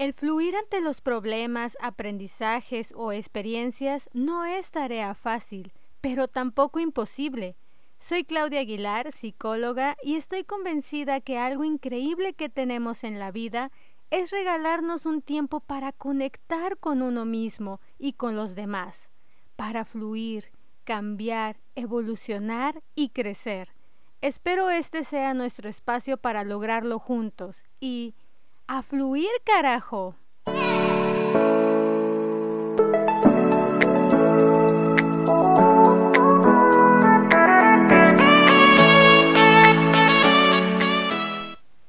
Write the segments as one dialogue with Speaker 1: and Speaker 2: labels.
Speaker 1: El fluir ante los problemas, aprendizajes o experiencias no es tarea fácil, pero tampoco imposible. Soy Claudia Aguilar, psicóloga, y estoy convencida que algo increíble que tenemos en la vida es regalarnos un tiempo para conectar con uno mismo y con los demás, para fluir, cambiar, evolucionar y crecer. Espero este sea nuestro espacio para lograrlo juntos y a fluir, carajo.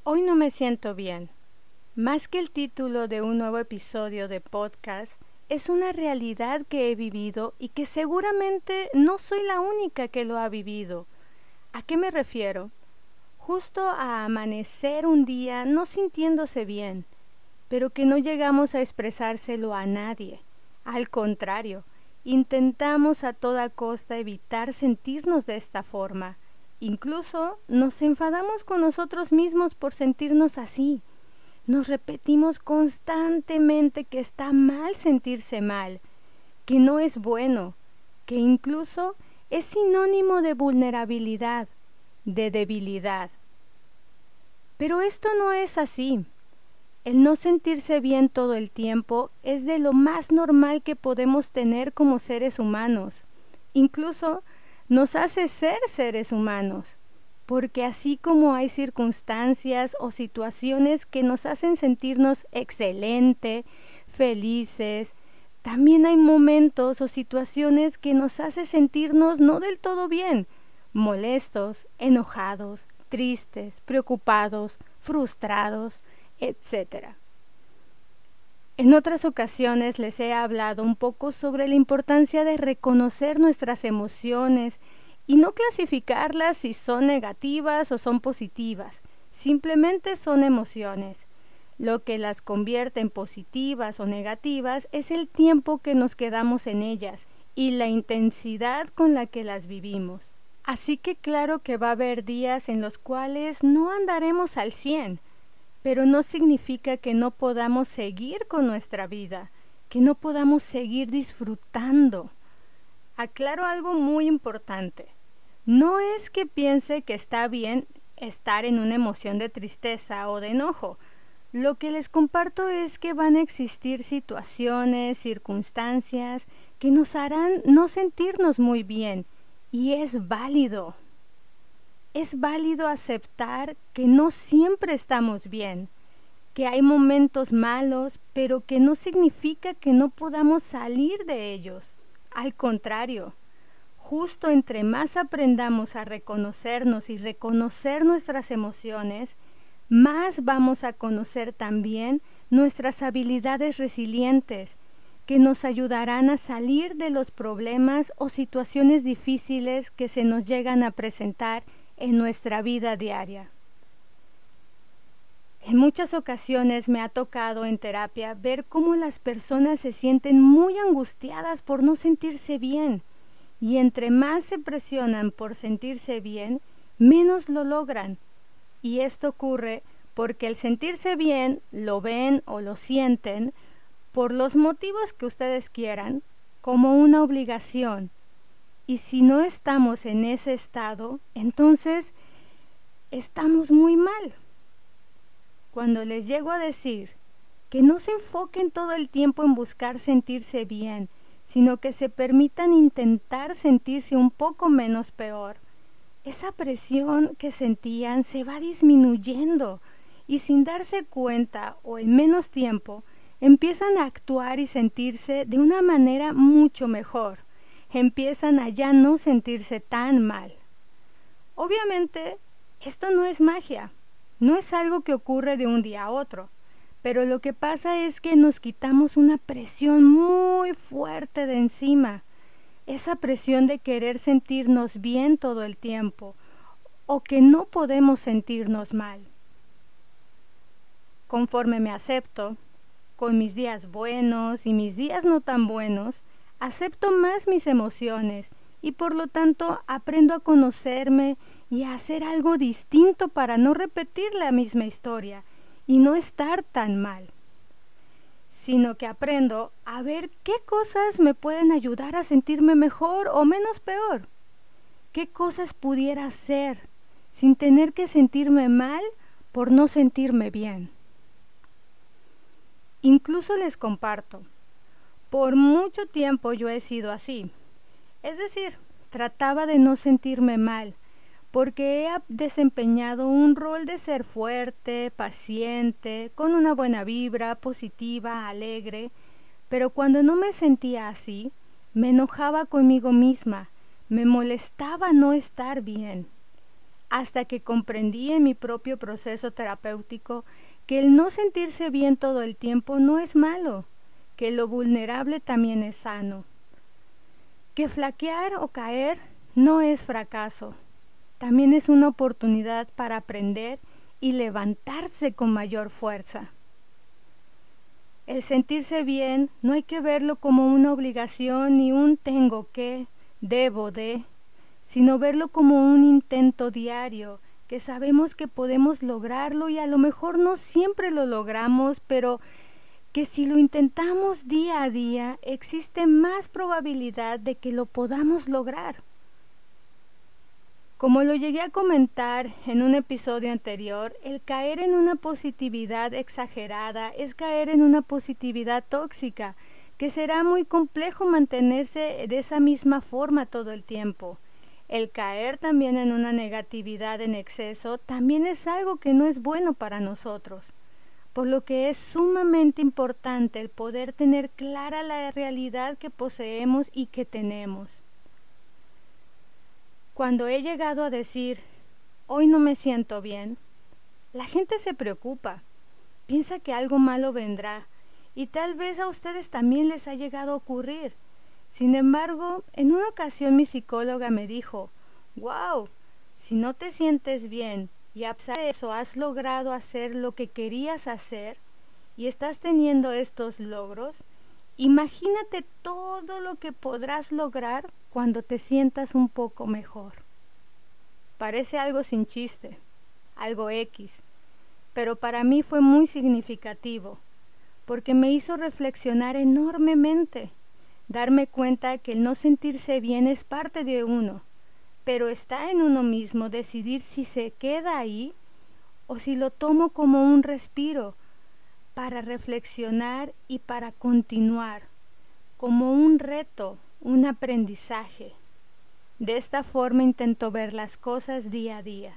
Speaker 1: Hoy no me siento bien. Más que el título de un nuevo episodio de podcast, es una realidad que he vivido y que seguramente no soy la única que lo ha vivido. ¿A qué me refiero? Justo a amanecer un día no sintiéndose bien, pero que no llegamos a expresárselo a nadie. Al contrario, intentamos a toda costa evitar sentirnos de esta forma. Incluso nos enfadamos con nosotros mismos por sentirnos así. Nos repetimos constantemente que está mal sentirse mal, que no es bueno, que incluso es sinónimo de vulnerabilidad, de debilidad. Pero esto no es así. El no sentirse bien todo el tiempo es de lo más normal que podemos tener como seres humanos. Incluso nos hace ser seres humanos, porque así como hay circunstancias o situaciones que nos hacen sentirnos excelente, felices, también hay momentos o situaciones que nos hacen sentirnos no del todo bien, molestos, enojados, tristes, preocupados, frustrados, etc. En otras ocasiones les he hablado un poco sobre la importancia de reconocer nuestras emociones y no clasificarlas si son negativas o son positivas, simplemente son emociones. Lo que las convierte en positivas o negativas es el tiempo que nos quedamos en ellas y la intensidad con la que las vivimos. Así que claro que va a haber días en los cuales no andaremos al cien, pero no significa que no podamos seguir con nuestra vida, que no podamos seguir disfrutando. Aclaro algo muy importante. No es que piense que está bien estar en una emoción de tristeza o de enojo. Lo que les comparto es que van a existir situaciones, circunstancias que nos harán no sentirnos muy bien y es válido. Es válido aceptar que no siempre estamos bien, que hay momentos malos, pero que no significa que no podamos salir de ellos. Al contrario, justo entre más aprendamos a reconocernos y reconocer nuestras emociones, más vamos a conocer también nuestras habilidades resilientes que nos ayudarán a salir de los problemas o situaciones difíciles que se nos llegan a presentar en nuestra vida diaria. En muchas ocasiones me ha tocado en terapia ver cómo las personas se sienten muy angustiadas por no sentirse bien y entre más se presionan por sentirse bien, menos lo logran. Y esto ocurre porque el sentirse bien lo ven o lo sienten por los motivos que ustedes quieran, como una obligación. Y si no estamos en ese estado, entonces estamos muy mal. Cuando les llego a decir que no se enfoquen todo el tiempo en buscar sentirse bien, sino que se permitan intentar sentirse un poco menos peor, esa presión que sentían se va disminuyendo y sin darse cuenta o en menos tiempo, empiezan a actuar y sentirse de una manera mucho mejor. Empiezan a ya no sentirse tan mal. Obviamente, esto no es magia, no es algo que ocurre de un día a otro, pero lo que pasa es que nos quitamos una presión muy fuerte de encima, esa presión de querer sentirnos bien todo el tiempo, o que no podemos sentirnos mal. Conforme me acepto, con mis días buenos y mis días no tan buenos, acepto más mis emociones y por lo tanto aprendo a conocerme y a hacer algo distinto para no repetir la misma historia y no estar tan mal. sino que aprendo a ver qué cosas me pueden ayudar a sentirme mejor o menos peor. ¿Qué cosas pudiera hacer sin tener que sentirme mal por no sentirme bien? Incluso les comparto, por mucho tiempo yo he sido así. Es decir, trataba de no sentirme mal, porque he desempeñado un rol de ser fuerte, paciente, con una buena vibra, positiva, alegre, pero cuando no me sentía así, me enojaba conmigo misma, me molestaba no estar bien, hasta que comprendí en mi propio proceso terapéutico que el no sentirse bien todo el tiempo no es malo, que lo vulnerable también es sano, que flaquear o caer no es fracaso, también es una oportunidad para aprender y levantarse con mayor fuerza. El sentirse bien no hay que verlo como una obligación ni un tengo que, debo de, sino verlo como un intento diario, que sabemos que podemos lograrlo y a lo mejor no siempre lo logramos, pero que si lo intentamos día a día existe más probabilidad de que lo podamos lograr. Como lo llegué a comentar en un episodio anterior, el caer en una positividad exagerada es caer en una positividad tóxica, que será muy complejo mantenerse de esa misma forma todo el tiempo. El caer también en una negatividad en exceso también es algo que no es bueno para nosotros, por lo que es sumamente importante el poder tener clara la realidad que poseemos y que tenemos. Cuando he llegado a decir, hoy no me siento bien, la gente se preocupa, piensa que algo malo vendrá, y tal vez a ustedes también les ha llegado a ocurrir. Sin embargo, en una ocasión mi psicóloga me dijo, wow, si no te sientes bien y a pesar de eso has logrado hacer lo que querías hacer y estás teniendo estos logros, imagínate todo lo que podrás lograr cuando te sientas un poco mejor. Parece algo sin chiste, algo X, pero para mí fue muy significativo, porque me hizo reflexionar enormemente, darme cuenta que el no sentirse bien es parte de uno, pero está en uno mismo decidir si se queda ahí o si lo tomo como un respiro para reflexionar y para continuar, como un reto un aprendizaje. De esta forma intento ver las cosas día a día.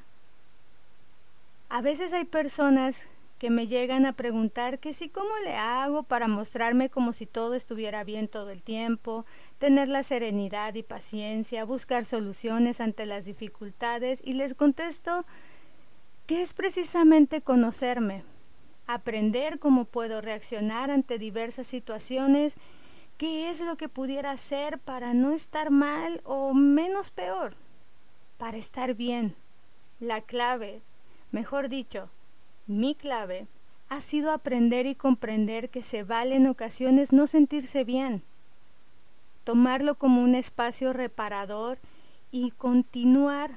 Speaker 1: A veces hay personas que me llegan a preguntar que si cómo le hago para mostrarme como si todo estuviera bien todo el tiempo, tener la serenidad y paciencia, buscar soluciones ante las dificultades y les contesto que es precisamente conocerme, aprender cómo puedo reaccionar ante diversas situaciones ¿Qué es lo que pudiera hacer para no estar mal o menos peor? Para estar bien. La clave, mejor dicho, mi clave, ha sido aprender y comprender que se vale en ocasiones no sentirse bien. Tomarlo como un espacio reparador y continuar,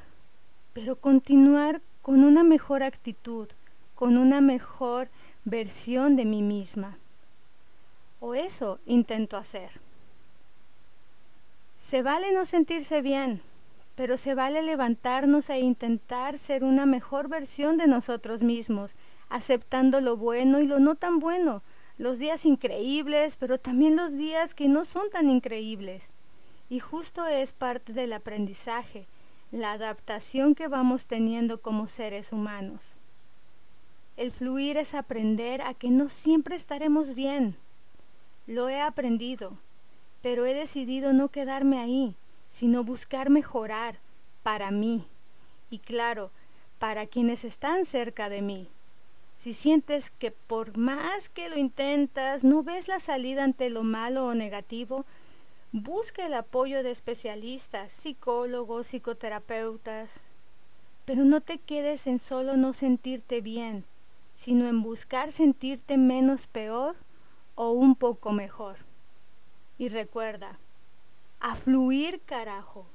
Speaker 1: pero continuar con una mejor actitud, con una mejor versión de mí misma. O eso intento hacer. Se vale no sentirse bien, pero se vale levantarnos e intentar ser una mejor versión de nosotros mismos, aceptando lo bueno y lo no tan bueno, los días increíbles, pero también los días que no son tan increíbles. Y justo es parte del aprendizaje, la adaptación que vamos teniendo como seres humanos. El fluir es aprender a que no siempre estaremos bien, lo he aprendido, pero he decidido no quedarme ahí, sino buscar mejorar para mí y claro, para quienes están cerca de mí. Si sientes que por más que lo intentas no ves la salida ante lo malo o negativo, busca el apoyo de especialistas, psicólogos, psicoterapeutas. Pero no te quedes en solo no sentirte bien, sino en buscar sentirte menos peor o un poco mejor. Y recuerda, a fluir carajo.